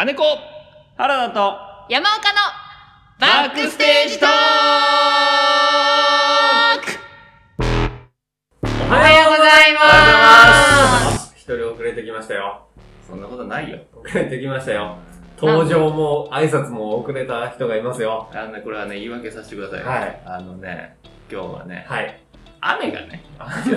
金子原田と山岡のバックステージトークおはようございます一人遅れてきましたよ。そんなことないよ。遅れてきましたよ。登場も挨拶も遅れた人がいますよ。あのね、これはね、言い訳させてください。はいあのね、今日はね、はい。雨がね、あチ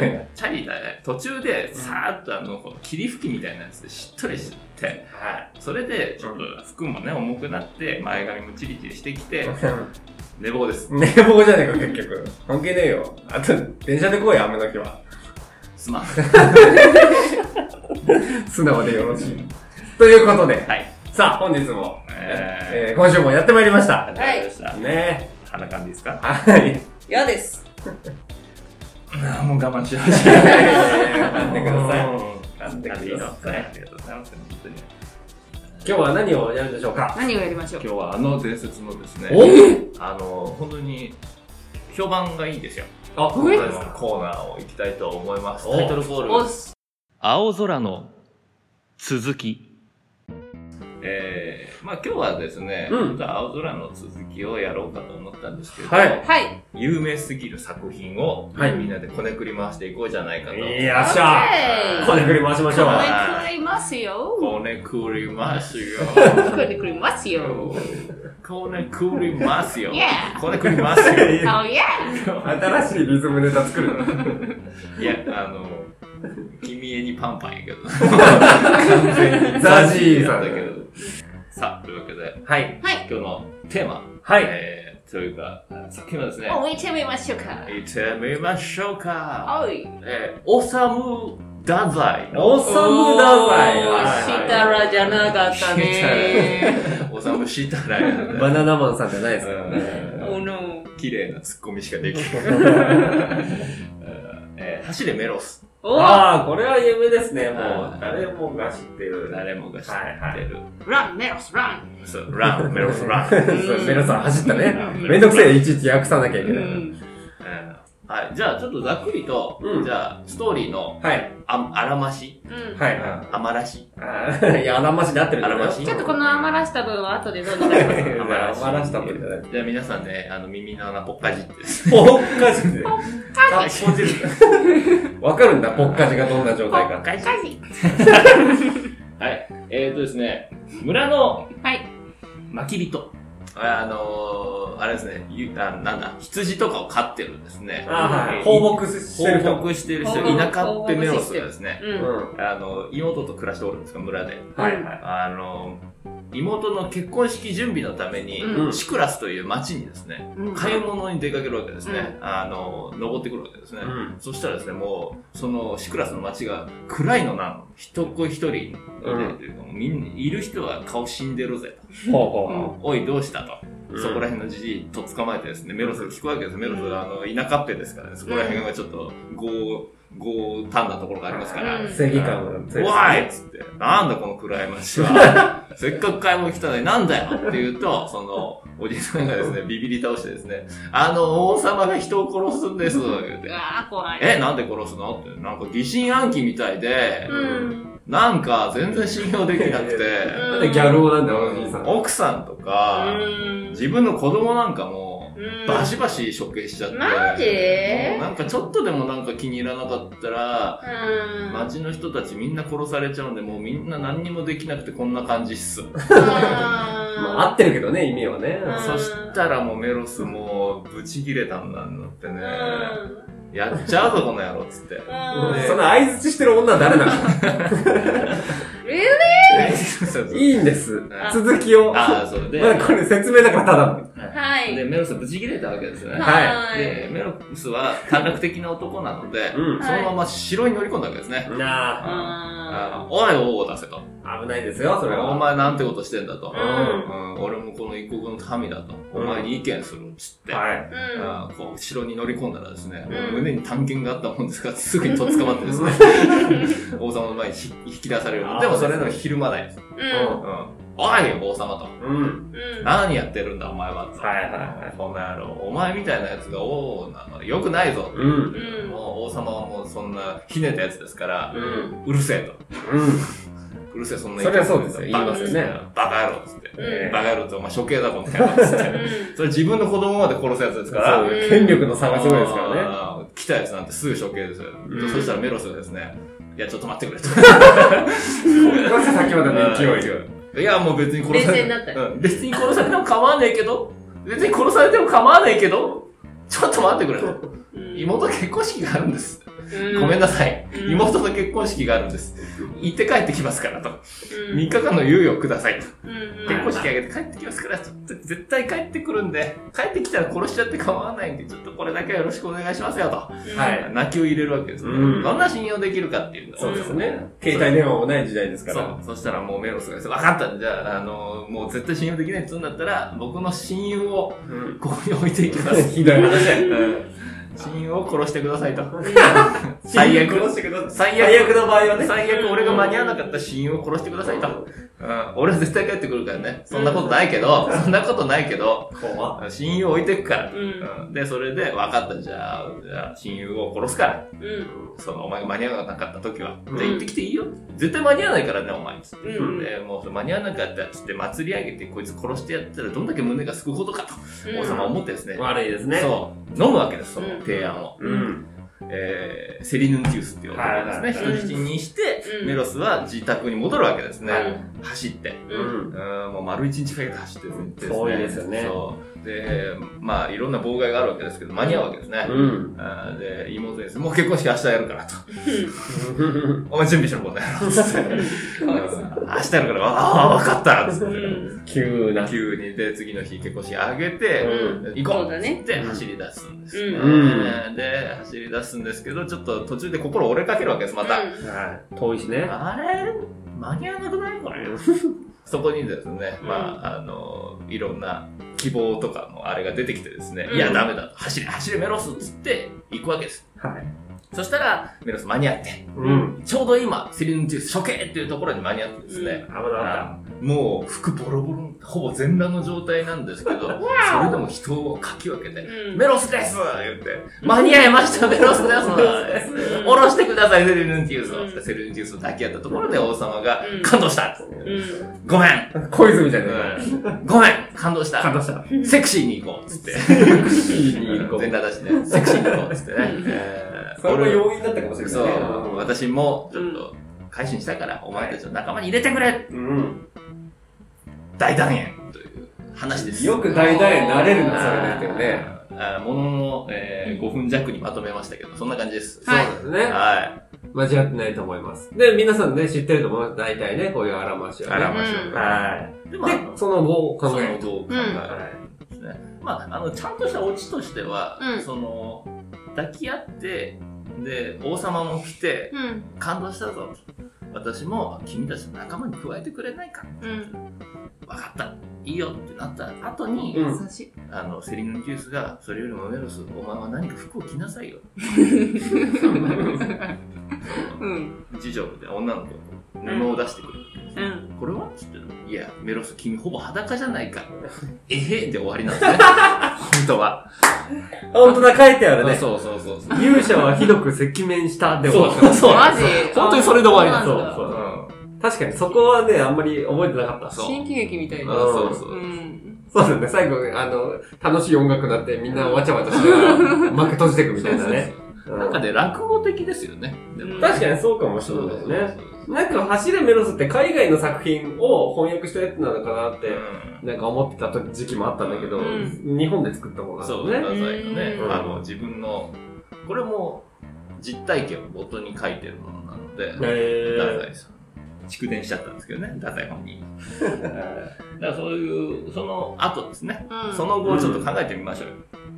ャリだね、途中でさーっとあの、この霧吹きみたいなやつでしっとりしてて、はい。それでちょっと服もね、重くなって、前髪もチリチリしてきて、寝坊です。寝坊じゃねえか、結局。関係ねえよ。あと、電車で来いよ、雨の日は。すまん。素直でよろしい。ということで、はい。さあ、本日も、ええー今週もやってまいりました。ー、わかりました。ね鼻かんでいいですか？はい。嫌です もう我慢しよう。噛んでください。噛んでください。ありがとうございます。本当に。今日は何をやるんでしょうか？何をやりましょう？今日はあの伝説のですね、おあの、本当に評判がいいですよ。あ、コーナーを行きたいと思います。おタイトルコール。青空の続き。えー、まあ今日はですね、うんちょっと青空の続きをやろうかと思ったんですけど、はいはい有名すぎる作品を、はいみんなでこねくり回していこうじゃないかと。いやっしゃこねくり回しましょう。こはれくりますよこねくりますよ。これくりますよこねくりますよ。こねくりますよ。Oh 新しいリズムネタ作るの。いや、あの、君へにパンパンやけど。完全にザジーさんだけど。さあ、というわけで、はい。はい今日のテーマ。はいえー、というか、作品はですね、おいてみましょうか行ってみましょうか。おいえー、おさむ太宰の。おさむ太宰。おーしたらじゃなかったね おさむしたらやねバナナマンさんじゃないですからね。おの綺麗なツッコミしかできない。えー、走れメロス。おああ、これは有名ですね。もう、誰もが知ってる。誰もが知ってる。ランメロスランそう、ラン、メロスラン。メロさん走ったね。うんめんどくせえ、いちいち訳さなきゃいけない。はい。じゃあ、ちょっとざっくりと、うんじゃあ、ストーリーの、はい。あ、あらましうんはい。あまらしあー いや、あらましで合ってるあらましちょっとこの余らした分は後でどうぞやりますあまらした分じゃない。じゃあ皆さんね、あの、耳の穴ぽっかじってですね。ぽっかじって。ぽっかじ。わかるんだ、ぽっかじがどんな状態か。かじ はい。えーとですね、村のはい巻き人。あのー、あれですね、ゆあなんだ、羊とかを飼ってるんですね。放牧してる人放牧してる人、田舎っぺメロスがですね、うんうん。あの、妹と暮らしておるんですか、村で。はいはい。あの、妹の結婚式準備のために、うんシクラスという町にですね、うん買い物に出かけるわけですね。うあの、登ってくるわけですね。うんそしたらですね、もう、そのシクラスの町が暗いのなの。一子一人みんな、いる人は顔死んでるぜと。おい、どうしたと。うんそこら辺のじじいと捕まえてですね、メロスが聞くわけです。メロスが、あの、田舎っぺですからね、そこら辺がちょっと、豪、豪胆なところがありますから、うんう。正義感が強い。わいっつって、なんだこの暗い町は。せっかく買い物来たのになんだよって言うと、その、おじさんがですね、ビビり倒してですね、あの、王様が人を殺すんです、言うて。あー怖いえ、なんで殺すの？って、なんか疑心暗鬼みたいで、うんなんか全然信用できなくて、なんでギャル男なんだよ、おじいさん。奥さんとか、うん自分の子供なんかも、うん。バシバシ処刑しちゃって、マジ？もうなんかちょっとでもなんか気に入らなかったら、うん。街の人たちみんな殺されちゃうんで、もうみんな何にもできなくてこんな感じっす。まあ合ってるけどね、意味はね。うん。そしたらもうメロスもうブチギレたんだってね、やっちゃうぞこの野郎っつって。その相槌してる女は誰なのそうそう いいんですあ。続きを。まああ、そうで、だこれ説明だからただの。はいで、メロスブチギレたわけですよね。はいで、メロスは短絡的な男なので、うんそのまま城に乗り込んだわけですね。なああおい、王を出せと。あ、危ないですよ、それは。お前なんてことしてんだと。うんうん俺もこの一国の民だと。おうん前に意見するっつって。はい。うんあーこう城に乗り込んだらですね、うん胸に探検があったもんですから、すぐにとっ捕まってですね、王様の前にひ引き出されるでもそれでもひるまないです。ううんおい、王様と。うん。んうん何やってるんだ、お前は。はいはいはいこの野郎。お前みたいなやつが王なのよくないぞ。うん。うんもう王様はもうそんなひねたやつですから、うん。うるせえと。うん。うるせえ、そんなそれはそうですよバ言いますよねバカ野郎っつって。うんバカ野郎ってお前処刑だこの野郎っつって。うそれ自分の子供まで殺すやつですから。権力の差がすごいですからね。来たやつなんてすぐ処刑ですよ。うんそしたらメロスがですね、いや、ちょっと待ってくれと。どうしてさっきまでの勢いいや、もう別に殺され冷静になったうん別に殺されても構わねえけど、別に殺されても構わねえけど、ちょっと待ってくれと。ん妹結婚式があるんです。うんごめんなさい。うん妹の結婚式があるんです。行って帰ってきますからと。うん3日間の猶予をくださいと。結婚式あげて帰ってきますから、ちょっと絶対帰ってくるんで、帰ってきたら殺しちゃって構わないんで、ちょっとこれだけはよろしくお願いしますよと。うんはい泣きを入れるわけですね。うんどんな信用できるかっていうのをそうですね。携帯電話もない時代ですから。そう。そしたらもうメロスがです、分かったじゃあ、あの、もう絶対信用できないって言うんだったら、僕の親友をうんここに置いていきます。ひどい話だよ。うん親友を殺してくださいと。最悪。殺してください。最最悪。悪の場合はね。最悪俺が間に合わなかった親友を殺してくださいと。うん、俺は絶対帰ってくるからね。そんなことないけど、そんなことないけど、怖親友を置いてくから。うんうんで、それで、分かった、じゃあ、じゃあ親友を殺すから。うんその、お前が間に合わなかった時は。うんじゃあ行ってきていいよ。絶対間に合わないからね、お前。つってうんで、もう間に合わなかったっつって祭り上げて、こいつ殺してやったらどんだけ胸がすくほどかと、王様は思ってですね。悪いですね。そう。飲むわけです、そのうん提案を。うん。えー、セリヌンティウスっていう男をですね、はい人質にして、うんメロスは自宅に戻るわけですね。はい走って。ううんん。うん、もう丸一日かけて走ってですね。遠いですよねそう。で、まあ、いろんな妨害があるわけですけど、間に合うわけですね。うん。あーで、妹にですねもう結婚式明日やるからと。お前準備しろ、こんな野郎。つって。うん明日やるから、ああ、わかったつって。急な。急に、で、次の日結婚式あげて、うん行こうって走り出すんですね、うんで、走り出すんですけど、ちょっと途中で心折れかけるわけです、また。はい。遠いしね。あれ？間に合わなくない？これ。そこにですね、まあ、あの、いろんな希望とかのあれが出てきてですね、うんいや、ダメだと。走れ、走れ、メロスっつって行くわけです。はい。そしたら、メロス間に合って、うん。ちょうど今、セリヌンティウス処刑っていうところに間に合ってですね、危なかもう服ボロボロ、ほぼ全裸の状態なんですけど、それでも人をかき分けて、うん。メロスです言って、間に合いました、メロスですうん。下ろしてください、セリヌンティウスを。うん。セリヌンティウスを抱き合ったところで王様がうん感動した、うん。ごめん。小泉じゃねうん。ごめん。感動した。感動した。セクシーに行こうっつって。いいに行こう。全裸だしね。セクシーに行こうっつってね。それも要因だったかもしれないそう。ね。、私もちょっと改心したから、お前たちの仲間に入れてくれうん。大団円という話です。よく大団円なれるな、それだけどね。あーものの、えー5分弱にまとめましたけど、そんな感じです。はいそうですね。は間違ってないと思います。で、皆さんね、知ってると思います。大体ね、こういうあらましい。はね。あらましょう。はい。で、まあで、その後、考そえると。う考えるかですね。まあ、あの、ちゃんとしたオチとしては、うんその、抱き合って、で、王様も来て、うん感動したぞと。私も君たちの仲間に加えてくれないかうん分かった。いいよってなった後に、うん優しいあの、セリヌンティウスが、それよりもメロス、お前は何か服を着なさいよ。うん次女で女の子布を出してくる。うんこれは？つっていや、メロス、君ほぼ裸じゃないか。えへで終わりなんですね。本当は。本当だ、書いてあるね。そうそうそうそう。勇者はひどく赤面したで終わった。そうそう。マジ？本当にそれで終わりなんだうん確かにそこはね、あんまり覚えてなかった。そう新喜劇みたいあなそうそうう。んそうだね、最後、あの、楽しい音楽になってみんなわちゃわちゃしながら 幕閉じていくみたいなね。なんかね、落語的ですよね。確かにそうかもしれないね。なんか、走れメロスって海外の作品を翻訳したやつなのかなって、なんか思ってた時期もあったんだけど、うん日本で作ったものなんそう、だね。太宰のねう、んあの、自分の、これも実体験を元に書いてるものなので、へ太宰さん。蓄電しちゃったんですけどね、太宰本人。だからそういう、その後ですね、うんその後をちょっと考えてみましょうよ。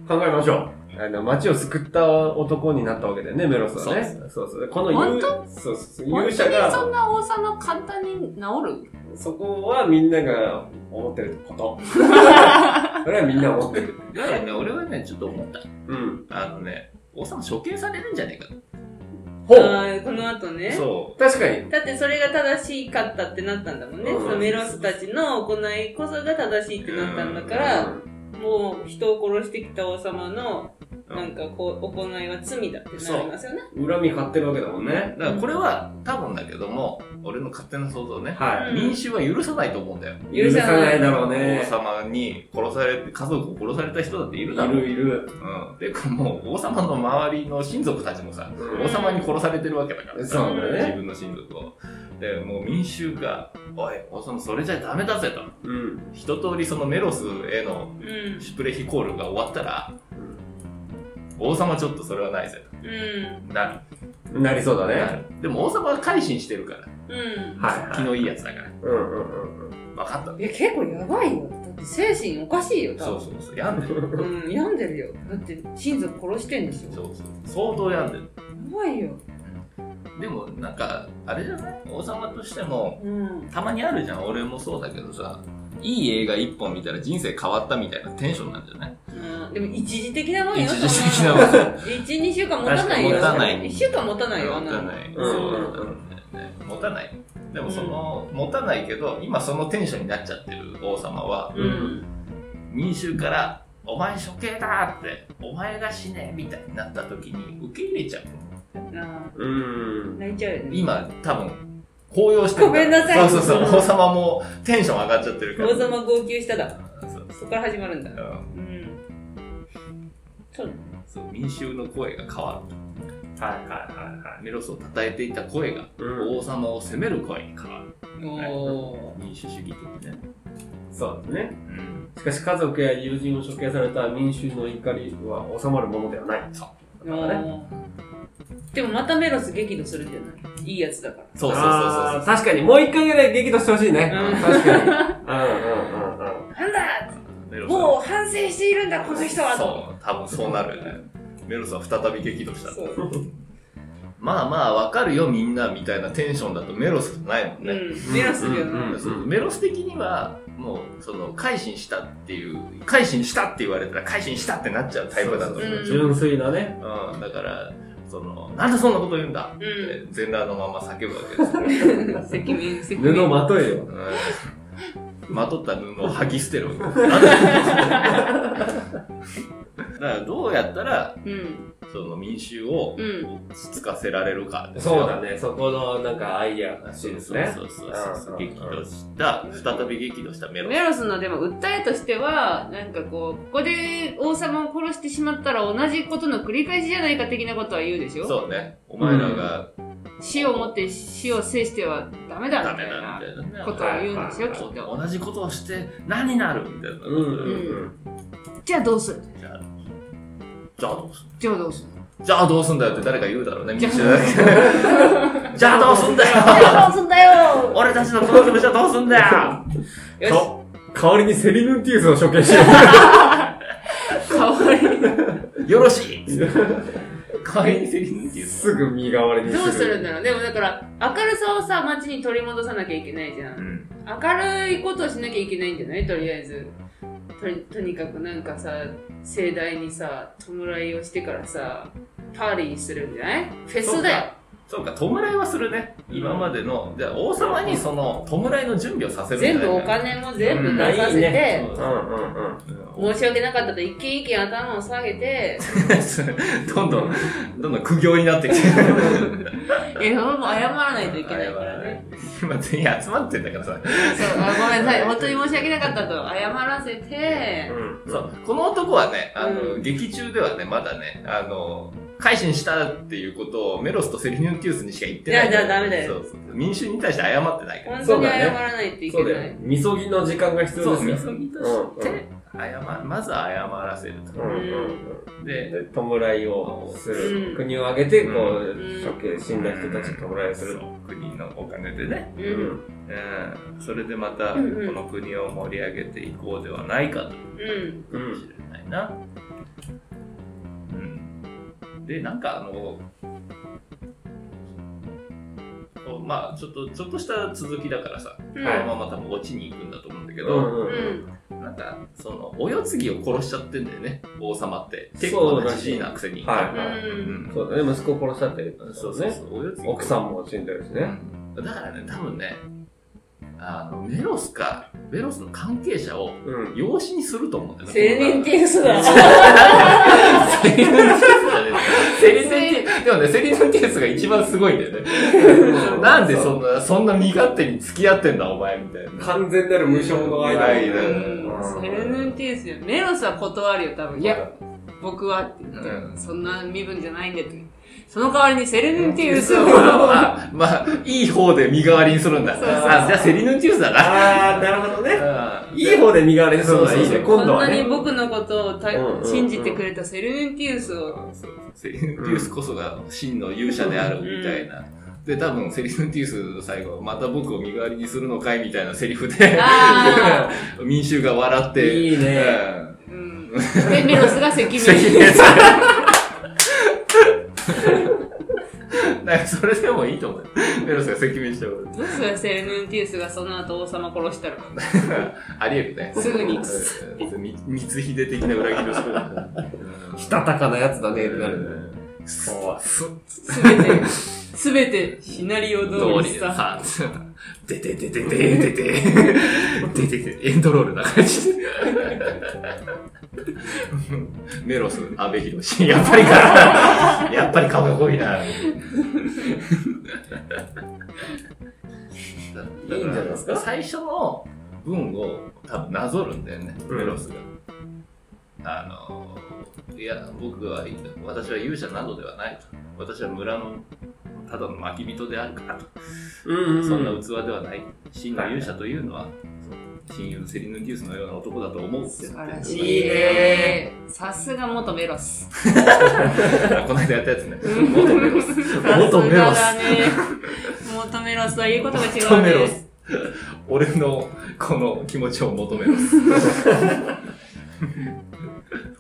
考えましょう。あの、街を救った男になったわけだよね、メロスはね。そうそうこの勇本当？そうそう本勇者当にそんが、な王様簡単に治る？そこはみんなが思ってること。それはみんな思ってる。だからね、俺はね、ちょっと思った。うん。あのね、王様処刑されるんじゃねえかと。ほう。この後ね。そ確かに。だってそれが正しかったってなったんだもんね。うん。そのメロスたちの行いこそが正しいってなったんだから、もう人を殺してきた王様の、なんかこう、行いは罪だってなりますよね。恨み買ってるわけだもんね。う。だからこれは多分だけども、俺の勝手な想像ね。は民衆は許さないと思うんだよ。い。許さないだろうね王。様に殺されて、家族を殺された人だっているいだろう。るいる。うん。てかもう、王様の周りの親族たちもさ、うん王様に殺されてるわけだからさ、そうだね自分の親族を。で、もう民衆が、おい、王様それじゃダメだぜと。うん。一通りそのメロスへのうん。シュプレヒコールが終わったら、王様ちょっとそれはないぜうん。と。なる。なりそうだなね。るでも王様は改心してるから。うん。はい気のいいやつだから。うんうんうんうん。分かった。いや、結構やばいよ。だって精神おかしいよ、多分。そうそうそう。病んでる。うん、病んでるよ。だって親族殺してんでしょ。そうそう。相当病んでる。やばいよ。でもなんか、あれじゃない？王様としても、うん。たまにあるじゃん。俺もそうだけどさ、いい映画一本見たら人生変わったみたいなテンションなんじゃない？うんでも一時的なもんよ。一時的なもん。一、二週間持たないよ。持たない一週間持たないよ。持たない。うんそうだね。持たない。でもその、持たないけど、今そのテンションになっちゃってる王様は、うん。民衆から、お前処刑だって、お前が死ねみたいになった時に受け入れちゃう。あうん。ー泣いちゃうよね。今、多分、高揚してるから。ごめんなさいそうそうそう。王様もテンション上がっちゃってるから。王様号泣しただ。そうそこから始まるんだ。うんうん。そうそう民衆の声が変わるはいはいはいはい。メロスを称えていた声がうん。王様を責める声に変わるおー。民主主義的ね、そうですね。うん、しかし家族や友人を処刑された民衆の怒りは収まるものではない。そうおーでもまたメロス激怒するんじゃない？いいやつだから。そうそうそうそう確かに、もう一回ぐらい激怒してほしいね。うん確かに。うんうんうんうん。なんだ？メロスもう反省しているんだ、この人はと。そう多分そうなるよねメロスは再び激怒したそう。まあまあわかるよみんなみたいなテンションだとメロスじゃないもんね、うん。メロスじゃない。うんそうメロス的にはもうその改心したっていう改心したって言われたら改心したってなっちゃうタイプだと思う純粋なね。うん、だから、その、なんでそんなこと言うんだ？って、全裸のまま叫ぶわけですよ。責任、責布任。まとえよ。うんまとった布を剥ぎ捨てるわけです。だから、どうやったら、うん。その民衆をうん。落ち着かせられるかですよそうだね。そこのなんかアイディアが欲しそいうですね。そうそうそううん激怒した、再び激怒したメロメロスのでも訴えとしては、なんかこう、ここで王様を殺してしまったら同じことの繰り返しじゃないか的なことは言うでしょ？そうね。お前らが死をもって死を制してはダメだみたいなだみたいなね。ことを言うんですよ、はいきっと。同じことをして何になるみたいなんうんうん。じゃあどうする？じゃあ、じゃあどうすんじゃあどうするじゃあどうすんだよって誰か言うだろうね、民じゃあどうすんだよじゃあどうすんだよ俺たちのこの気持ちはどうすんだよよし、か代わりにセリヌンティウスを処刑しよかわいい。よろしい代わりにセリヌっていうう。すぐ身代わりにする。どうするんだろう？でもだから、明るさをさ、街に取り戻さなきゃいけないじゃ。うんん。明るいことをしなきゃいけないんじゃない？とりあえず。とにかくなんかさ、盛大にさ、弔いをしてからさ、パーリーするんじゃない？フェスだよ。そうか、弔いはするね。今までの、じゃあ王様にその弔いの準備をさせるんじゃない全部お金も全部うん出させいいて、ねうんうんうん。うん申し訳なかったと一軒一軒頭を下げて、どんどん、どんどん苦行になってきて。え、もう謝らないといけないからね。今全員集まってんだからさ。そう、あごめんなさい。本当に申し訳なかったと謝らせて、うんそう、この男はね、あの、うん劇中ではね、まだね、あの、改心したっていうことをメロスとセリヌンティウスにしか言ってない。いやじゃあダメだよそうそう。民衆に対して謝ってないから。本当に謝らないといけそうだよない。。みそぎの時間が必そう、要ですよ。みそぎとして、謝、まず謝らせると。うんうんうん。で、で、弔いをする。うん国を挙げて、こう、ん処刑、死んだ人たちに弔いをするそう。国のお金でね。う。うんん。うん。それでまた、こうんうんの国を盛り上げていこうではないかと。うん。かもしれないな。うん。で、なんかあの、そうまあちょっと、ちょっとした続きだからさ、うん。このまま多分落ちに行くんだと思うんだけど、うんうんううん。ん。なんか、その、お世継ぎを殺しちゃってんだよね、王様って。結構なじじいなくせに。そうだね、息子を殺したって言ったんですよね。そうそうそう、お世継ぎ。奥さんも死んでるしね。うんだからね、多分ね、あの、メロスか、メロスの関係者をうん。養子にすると思うんだよね。セレニンティウスだ。セリヌンティウスじゃねでもね、セリヌンティウスが一番すごいんだよね。なんでそんな、そんな身勝手に付き合ってんだ、お前、みたいな。完全なる無償の間はいうんうんセレニンティウスよ。メロスは断るよ、多分。いや、僕はって言って、うんそんな身分じゃないんでって。その代わりにセレニンティウスを。あ、まあ、いい方で身代わりにするんだ。そうそうあ、じゃあセリヌンティウスだな。あー、なるほどね。うんいい方で身代わりにするのはいいね。今度はね。なに僕のことをた信じてくれたセレニンティウスを。セリヌンティウスこそが真の勇者であるみたいな。で、多分、セリヌンティウス最後、また僕を身代わりにするのかいみたいなセリフで、あ 民衆が笑って。いいねうんうん。で、メロスが赤面。関根さん。なんかそれでもいいと思うよ。メロスが赤面しちゃう。どうするセレニンティウスがその後王様殺したら。ありえるね。すぐにうんみ光秀的な裏切りをする。したたかなやつだね、ってなる。そう。す、すべて、すべてシナリオ通通りさ。さ、でててててててて、でてて、エンドロールな感じで。メロス、阿部寛。やっぱりか。やっぱりかっこいいな。いいんじゃないですか？最初の文を多分なぞるんだよね、うんメロスが。あの、いや、僕は、私は勇者などではないと。私は村のただの巻き人であるからと。うんそんな器ではない。真の勇者というのは、親友のセリヌンティウスのような男だと思うって素晴らしいいいね。さすが元メロス。この間やったやつね。元メロス。元メロさすがス。だね。元メロスは言うことが違うね。元メロス。俺のこの気持ちを求めろす。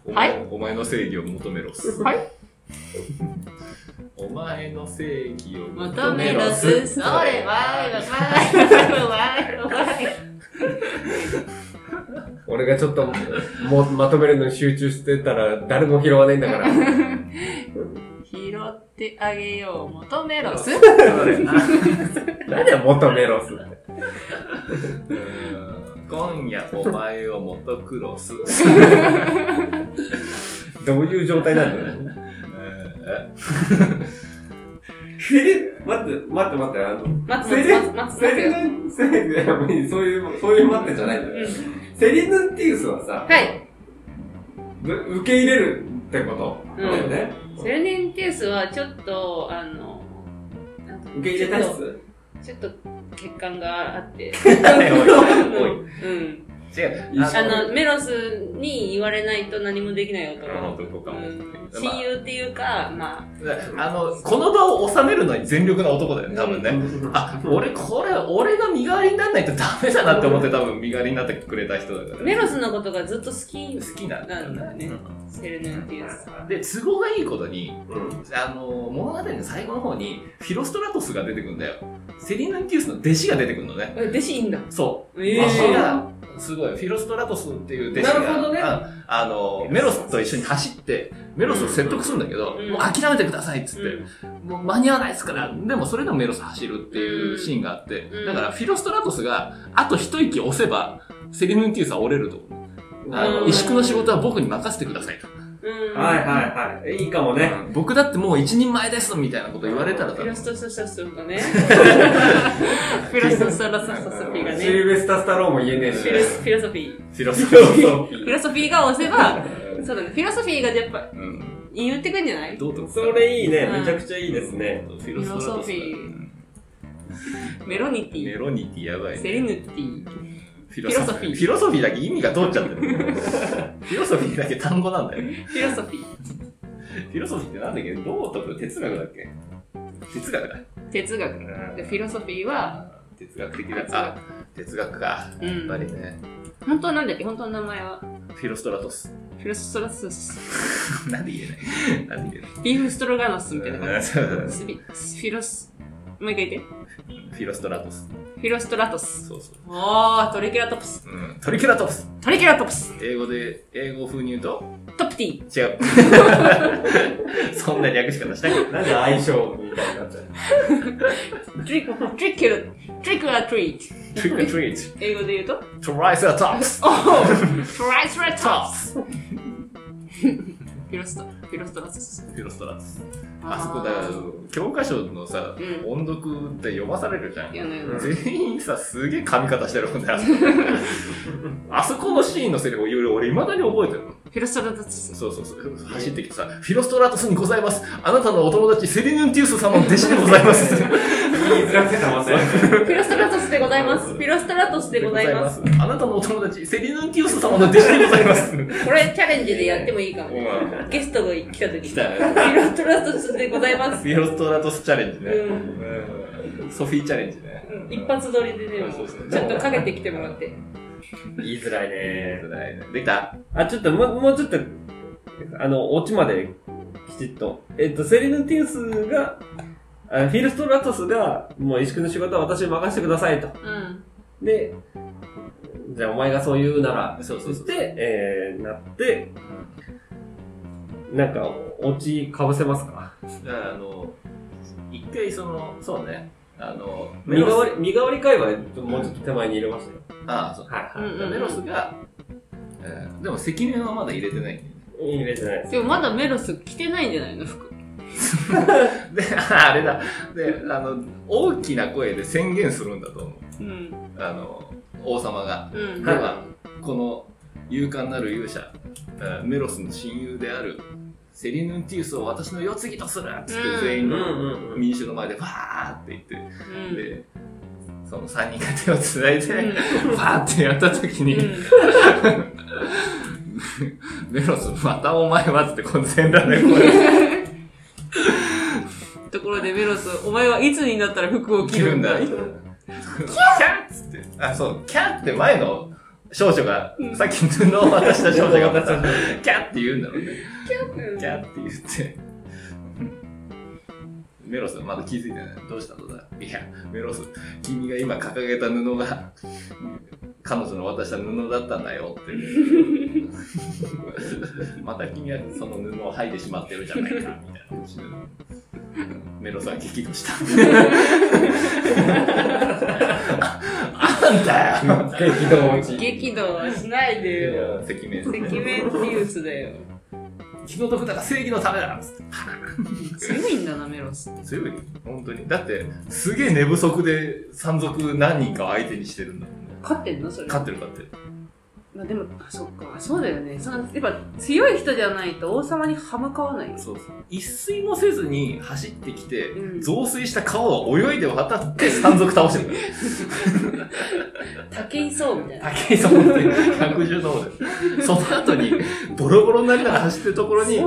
お前はいお前の正義を求めろす。はい。お前の正義を元メロス。それは、わい、わい、わい。俺がちょっともまとめるのに集中してたら誰も拾わないんだから。拾ってあげよう、元メロス。そうだよな何だよ、元メロスっ今夜お前をモトクロス。どういう状態なんだよ。え？え待って、待って待って、あの、待つセリ待つ待つ待つセリ。ヌン、セリヌン、そういう、そういう待ってじゃないんだよ。セリヌンティウスはさ、はい。ぶ受け入れるってこと？うんだよね。セレニンティウスはちょっと、あの、受け入れ体質？ちょっと欠陥があって。うん。違う。あの、メロスに言われないと何もできない男。男かもうん親友っていうか、まあの、この場を収めるのに全力な男だよね、多分ね。あ、俺、これ、俺が身代わりにならないとダメだなって思って多分身代わりになってくれた人だから。メロスのことがずっと好き好きなんだなんだよね。うんセレニンティウス。で、都合がいいことに、うんあの、物語の最後の方に、フィロストラトスが出てくるんだよ。セリヌンティウスの弟子が出てくるのね。え弟子いいんだ。そう。え弟子が、すごい、フィロストラトスっていう弟子が、ね。ああの、メロスと一緒に走って、メロスを説得するんだけど、うん。もう諦めてくださいっつって、もう間に合わないですから、でもそれでもメロス走るっていうシーンがあって、うん。だからフィロストラトスがあと一息押せば、セリヌンティウスは折れると。あの、うん。萎縮の仕事は僕に任せてくださいと。うん。はいはいはい。いいかもね。僕だってもう一人前ですみたいなこと言われたらフィロスト ストストがね。フィロストストラサソフィーがね。シルベスタ・スタローンも言えねえし。フィロソフィー。フィロスフィロソフィロソフィーが押せば、そうだね。フィロソフィーがやっぱうん。言ってくんじゃないどうとそれいいね。うんめちゃくちゃいいですね。フィロソフィーうんメロニテメィ、ロニティやばいね。セリヌティ。フィロソフィー。フィロソフィーだけ意味が通っちゃってる。フィロソフィーだけ単語なんだよ。フィロソフィー。フィロソフィーってなんだっけ？道徳哲学だっけ？哲学だ。哲学。で、フィロソフィーは、哲学的だ。あ、哲学か。やうんっぱりね。本当はなんだっけ？本当の名前は、フィロストラトス。フィロストラスス、なんで言えない？なんで言えビーフストロガノスみたいなない感じ。フィロス、もう一回言って。フィロストラトス。フィロストラトス。そうそう。おー、トリケラトプス。うん。トリケラトプス。トリケラトプス。英語で、英語風に言うと？トプティ。違う。そんな略し方したくない。なんで相性みたいになっちゃう トリック、トリッケル、トリックアトリート。trick or treat. 英語で言うと？Triceratops. おトライスラト Tops. フィロスト、フィロストラトス。フィロストラトス。あそこだから、教科書のさ、うん音読って読まされるじゃん。いやね、全員さ、すげえ髪型してるもんね、あそこ。あそこのシーンのセリフを言う俺、未だに覚えてるの。フィロストラトス。そうそうそう。走ってきてさ、フィロストラトスにございます。あなたのお友達、セリヌンティウス様の弟子でございます。言いづらくてたません。フィロストラトスでございます。フィロストラトスでございます。あなたのお友達、セリヌンティウス様の弟子でございます。これチャレンジでやってもいいかも。ゲストが来た時に。来たフィロストラトスでございます。フィロストラトスチャレンジね。ソフィーチャレンジね。一発撮りでね、そうそうちゃんとかけてきてもらって。言いづらいね。できた？あ、ちょっともう、もうちょっと、あの、オチまできちっと。えっと、セリヌティウスが、あフィルストラトスが、もう石工の仕事は私に任せてくださいと。うん。で、じゃあお前がそう言うなら、そうそうそうつって、えー、なって、なんか、オチかぶせますか？あの、一回その、そうね、あの、身代わり、身代わり会はもうちょっと手前に入れましたよ。ああ、そう。はいうんうんうんメロスが、えーでも赤面はまだ入れてないんだよね。入れてないです。でもまだメロス着てないんじゃないの？服。で、ああれだ。で、あの、大きな声で宣言するんだと思う。うん。あの、王様が。うん。では、この勇敢なる勇者、えーメロスの親友であるセリヌンティウスを私の世継ぎとするっつってうん。全員の民衆の前でわーって言って、うん。で、その3人が手をつないで、うん。わーってやった時に、うん。メロス、またお前はっつってこの全裸で声 ところでメロス、お前はいつになったら服を着着るんだ？るんだ。キャーっつって。あ、そう、キャーって前の少女が、さっき布を渡した少女がまた、キャーって言うんだろうね。キャーって言って。メロスまだ気づいてない。どうしたのだ？いや、メロス、君が今掲げた布が、彼女の渡した布だったんだよって。また君はその布を剥いでしまってるじゃないか、みたいな。メロスは激怒した。ああんだよ激動落ち。激怒はしないでよ。赤面赤面ティウスだよ。気の毒だが正義のためだっつって強いんだな、メロス。強い本当にだってすげえ寝不足で山賊何人かを相手にしてるんだもんね勝ってんの？それ。勝ってる勝ってるまあでも、あ、そっか、そうだよね。そのやっぱ強い人じゃないと王様に歯向かわないよ。そうそう一睡もせずに走ってきて、うん増水した川を泳いで渡って山賊倒してる竹井壮みたいな。武井さん本当に110度でその後にボロボロになりながら走ってるところに。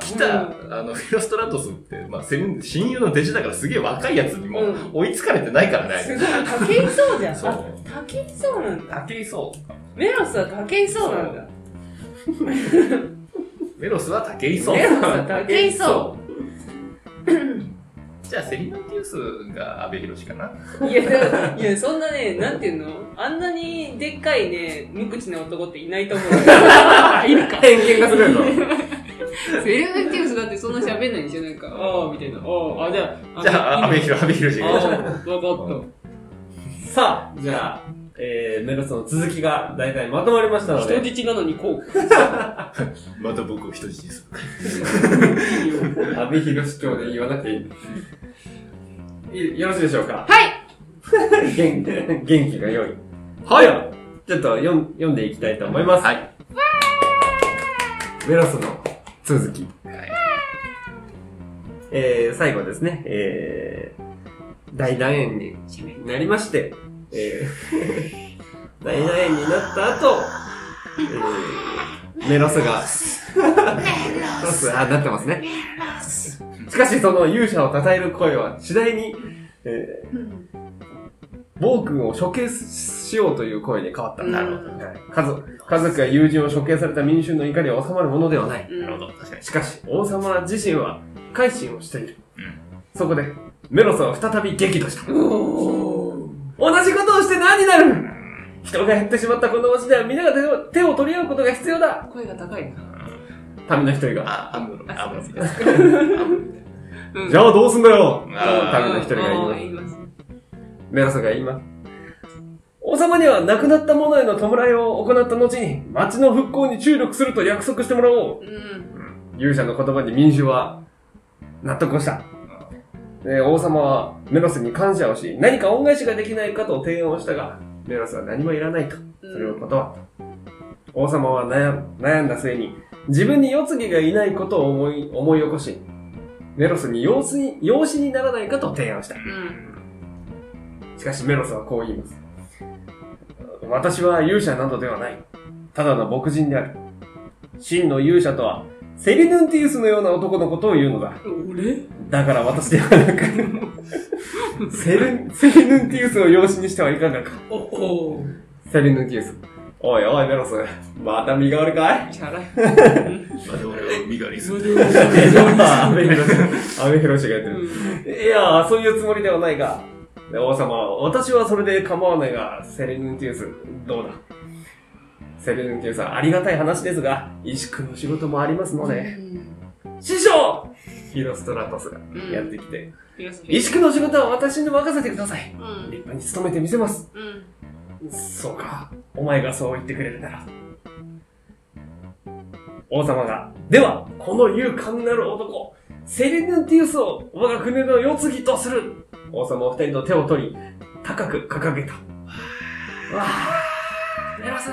来た、あの、フィロストラトスって、まあ、親友の弟子だからすげえ若いやつにもうん追いつかれてないからね、あいつすごい、竹井壮じゃん。そうあ、竹井壮なんだ。武井壮。メロスは竹井壮なんだ。メロスは武井壮。メロスは竹井壮。じゃあ、セリノティウスが阿部寛かな？いや、いや、そんなね、なんていうの？あんなにでっかいね、無口な男っていないと思う。いるか。偏見がするぞ。セリオネティウスだってそんな喋んないんでしょなんか、ああ、みたいな。ああ、あ、じゃあ、じゃあ、阿部寛、阿部寛ああ、が。わかっさあ、じゃあ、えー、メロスの続きが大体まとまりましたた。ので、人質なのにこう。また僕を人質にす阿部寛長で言わなくていい。いよろしいでしょうか？はい元元気が良い。はいちょっと読ん読んでいきたいと思います。はい。メロスの続き。はい。えー、最後ですね、えー、大団円になりまして、えー、大団円になった後、えー、メロスが、メロス、あ、なってますね。しかしその勇者を称える声は次第に、えー、暴君を処刑しようという声に変わった。うんなるほど。はい家族、家族や友人を処刑された民衆の怒りは収まるものではない。うんなるほど。確かに。しかし、王様自身は改心をしている。うんそこで、メロスは再び激怒した。お同じことをして何になる？人が減ってしまったこの町では皆が手を手を取り合うことが必要だー声が高いな。民の一人が。あ、アムロ、アムロじゃあどうすんだよ民の一人が言います。メロスが言います。王様には亡くなった者への弔いを行った後に、町の復興に注力すると約束してもらおう。うん。勇者の言葉に民衆は納得をした。で王様はメロスに感謝をし、何か恩返しができないかと提案をしたが、メロスは何もいらないと、それを断った。王様は悩ん悩んだ末に、自分に世継ぎがいないことを思い思い起こし、メロスに養子に養子にならないかと提案した。うん。しかしメロスはこう言います。私は勇者などではない。ただの牧人である。真の勇者とは、セリヌンティウスのような男のことを言うのだ。俺？だから私ではなく、セル、セリヌンティウスを養子にしてはいかがか。おお。セリヌンティウス。おいおいメロス、また身代わりかい？チャラい。まだ俺を身代わりにする。アメヒロシ、アメヒロシがやってうる。んいやそういうつもりではないが。で王様、私はそれで構わないが、セレヌンティウス、どうだ？セレヌンティウスはありがたい話ですが、石工の仕事もありますので、師匠ヒロストラトスがやってきて、石工の仕事は私に任せてください。うん。立派に務めてみせます。うん。そうか。お前がそう言ってくれるなら。王様が、では、この勇敢なる男、セレヌンティウスを我が国の世継ぎとする。王様は二人と手を取り、高く掲げた。わあ、メロス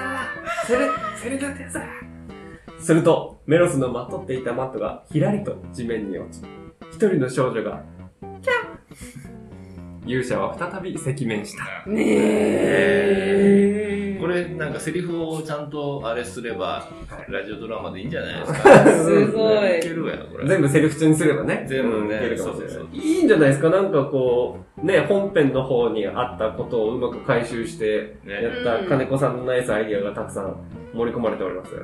セレ、セレヌンティウスすると、メロスのまとっていたマットがひらりと地面に落ち、一人の少女が、キャン勇者は再び赤面した。ねえ。これなんかセリフをちゃんとあれすれば、ラジオドラマでいいんじゃないですか？すごいいけるわよ、これ。全部セリフ中にすればね。全部ねうんいけるかもしれないそうそういいんじゃないですか？なんかこう、ね、本編の方にあったことをうまく回収して、ねやった金子さんのナイスアイディアがたくさん盛り込まれておりますよ。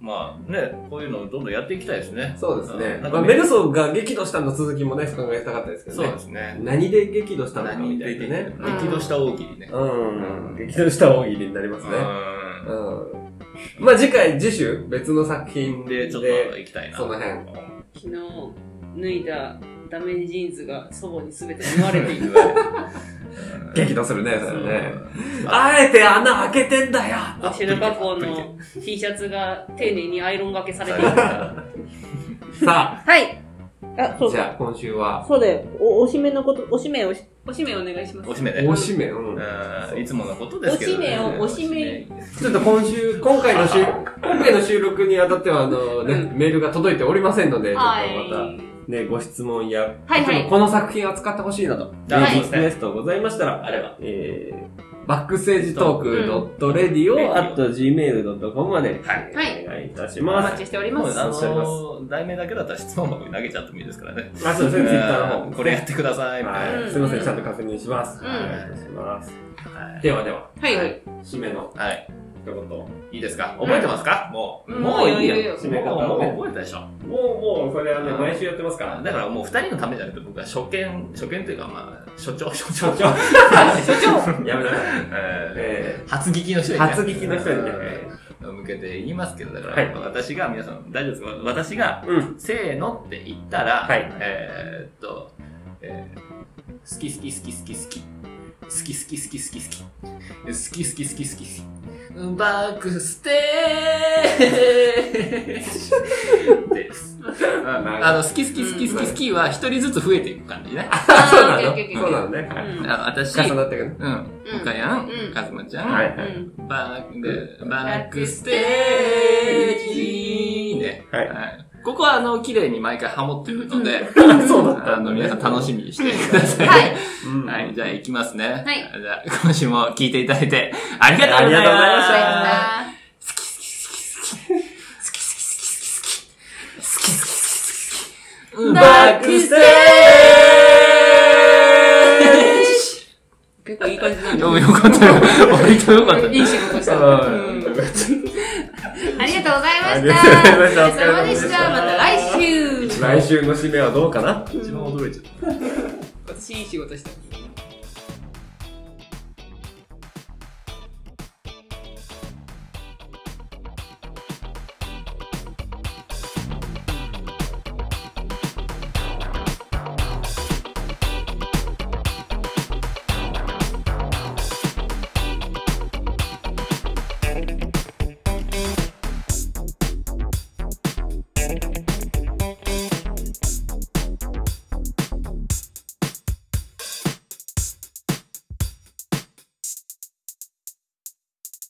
まあね、こういうのをどんどんやっていきたいですね。そうですね。まあ、メルソが激怒したの続きもね、考えたかったですけどそうね。ですね。何で激怒したのかみ何たいなね。激怒？した大喜利ね。うん。激怒した大喜利になりますね。ううん。まあ次回、次週、別の作品ん。で、で、ちょっと行きたいな。その辺。昨日脱いだダメジーンズが祖母に全て縫われている。激怒するね、それね。あえて穴開けてんだよシルバコの T シャツが丁寧にアイロンがけされている。さはい。あ、あ、そうじゃあ今週は、そうだよ。お、おしめのこと、おしめをし、おしめお願いします。おしめで。おしめ、うん。うんいつものことですけど、おしめをおしめちょっと今週、今回の収、今回の収録にあたっては、あのね、うメールが届いておりませんので、ちょっはとまた、い。ね、ご質問や、はいはいこの作品を使ってほしいなと、はいリクエストございましたら、あれば。えー、バックステージトーク .radio.gmail.com まで、はいはいお願いいたしおます。待ちしております。もうあお待ちしておりますの、題名だけだったら質問箱に投げちゃってもいいですからね。あ、そうですね、ツイッターの方。うんこれやってください、みたいな。はい。すいません、ちゃんと確認します。うんお願いします。はいではでは、はいはい。締めのはい。一言。いいですか？覚えてますか？もう。うんもういいいいよいいよよ。締め方もう覚えたでしょ。もう、もう、それはね、うん毎週やってますから。だからもう二人のためじゃなくて、僕は初見、初見というか、まあ、所長、所長。所長。やめなさい。ええー初聞きの人ー、にね。初聞きの人にね。うん向けて言いますけど、だから、はい私が、皆さん、大丈夫ですか？私が、うん。せーのって言ったら、はいえーっと、えー好き好き好き好き好き。好き好き好き好き好き。好き好き好き好き好き。バックステージです。あの、好き好き好き好き好きは一人ずつ増えていく感じね。あ、そうなの？そうなのね。はいうんあ私、重なってくる。うん。おかやんうん、かずまちゃん、はいうん。バック、バックステージね。はいここは、あの、綺麗に毎回ハモってるので、そうだったあの、皆さん楽しみにしてください。はい。うんはい、じゃあ行きますね。はいじゃあ、今週も聞いていただいて、ありがとうございました。ありがとうございましたはバックステ結構いい感じなんージだ。よかったよ。割とよかった。いい仕事した。ざいましたお疲れ様でした。また来週。来週の締めはどうかな？一番驚いちゃった。私いい仕事した。